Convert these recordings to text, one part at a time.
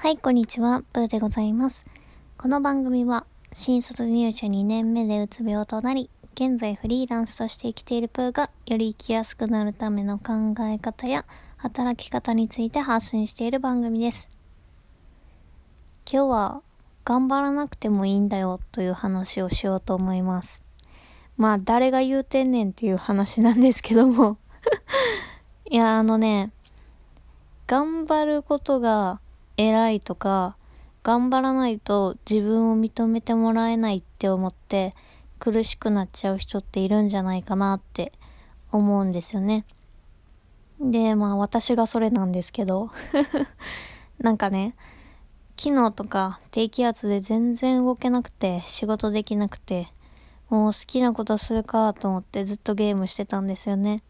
はい、こんにちは。ブーでございます。この番組は、新卒入社2年目でうつ病となり、現在フリーランスとして生きているプーが、より生きやすくなるための考え方や、働き方について発信している番組です。今日は、頑張らなくてもいいんだよという話をしようと思います。まあ、誰が言うてんねんっていう話なんですけども。いや、あのね、頑張ることが偉いとか、頑張らないと自分を認めてもらえないって思って苦しくなっちゃう人っているんじゃないかなって思うんですよね。で、まあ私がそれなんですけど、なんかね、昨日とか低気圧で全然動けなくて仕事できなくて、もう好きなことするかと思ってずっとゲームしてたんですよね。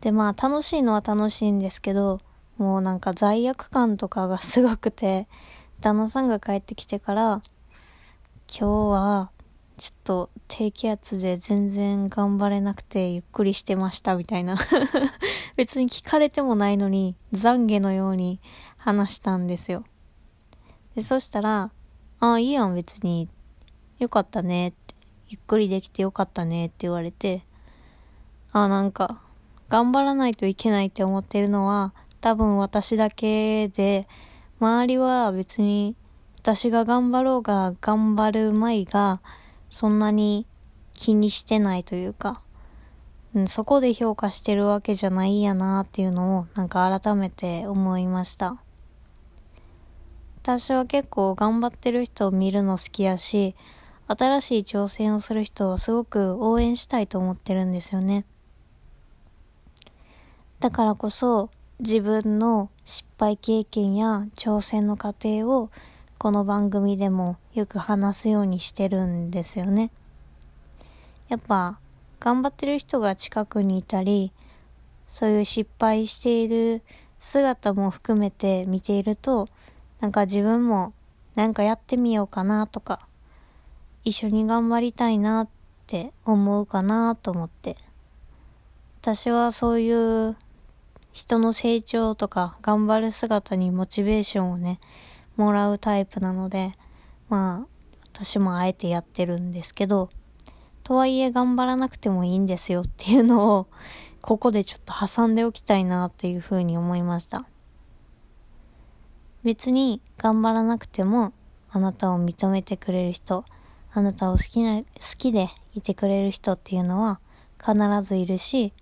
で、まあ楽しいのは楽しいんですけど、もうなんか罪悪感とかがすごくて、旦那さんが帰ってきてから、今日はちょっと低気圧で全然頑張れなくてゆっくりしてましたみたいな。別に聞かれてもないのに懺悔のように話したんですよ。で、そしたら、ああ、いいやん別に。よかったねって。ゆっくりできてよかったねって言われて、ああ、なんか、頑張らないといけないって思ってるのは、多分私だけで、周りは別に私が頑張ろうが頑張る前がそんなに気にしてないというか、うん、そこで評価してるわけじゃないやなっていうのをなんか改めて思いました。私は結構頑張ってる人を見るの好きやし、新しい挑戦をする人をすごく応援したいと思ってるんですよね。だからこそ自分の失敗経験や挑戦の過程をこの番組でもよく話すようにしてるんですよね。やっぱ頑張ってる人が近くにいたり、そういう失敗している姿も含めて見ていると、なんか自分もなんかやってみようかなとか、一緒に頑張りたいなって思うかなと思って。私はそういう人の成長とか頑張る姿にモチベーションをね、もらうタイプなので、まあ、私もあえてやってるんですけど、とはいえ頑張らなくてもいいんですよっていうのを、ここでちょっと挟んでおきたいなっていうふうに思いました。別に頑張らなくても、あなたを認めてくれる人、あなたを好きな、好きでいてくれる人っていうのは必ずいるし、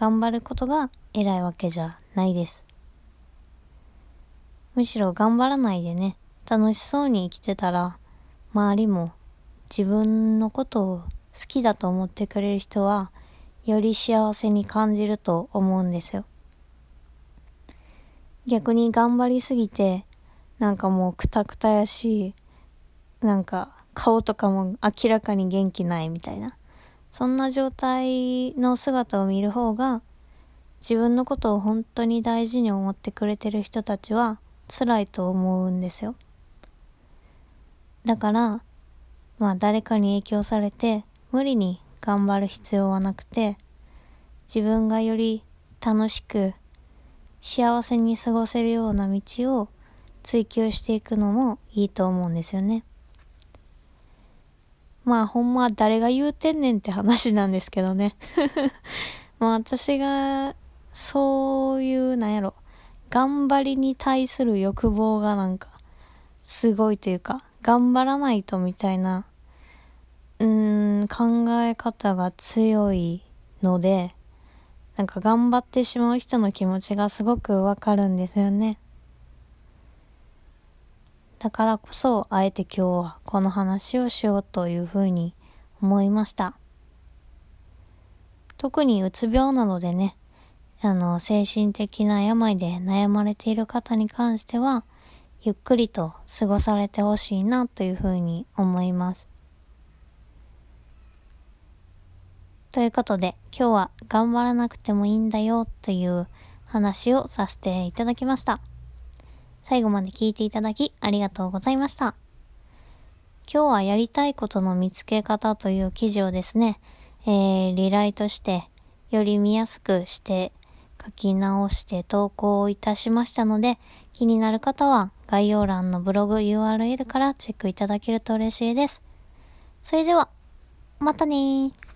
頑張ることが偉いわけじゃないです。むしろ頑張らないでね、楽しそうに生きてたら、周りも自分のことを好きだと思ってくれる人は、より幸せに感じると思うんですよ。逆に頑張りすぎて、なんかもうくたくたやし、なんか顔とかも明らかに元気ないみたいな。そんな状態の姿を見る方が、自分のことを本当に大事に思ってくれてる人たちは辛いと思うんですよ。だから、まあ誰かに影響されて無理に頑張る必要はなくて、自分がより楽しく幸せに過ごせるような道を追求していくのもいいと思うんですよね。まあほんま誰が言うてんねんって話なんですけどね。まあ私がそういうなんやろ頑張りに対する欲望がなんかすごいというか頑張らないとみたいなうーん考え方が強いのでなんか頑張ってしまう人の気持ちがすごくわかるんですよね。だからこそ、あえて今日はこの話をしようというふうに思いました。特にうつ病なのでね、あの、精神的な病で悩まれている方に関しては、ゆっくりと過ごされてほしいなというふうに思います。ということで、今日は頑張らなくてもいいんだよという話をさせていただきました。最後まで聞いていただきありがとうございました。今日はやりたいことの見つけ方という記事をですね、えー、リライトして、より見やすくして書き直して投稿いたしましたので、気になる方は概要欄のブログ URL からチェックいただけると嬉しいです。それでは、またねー。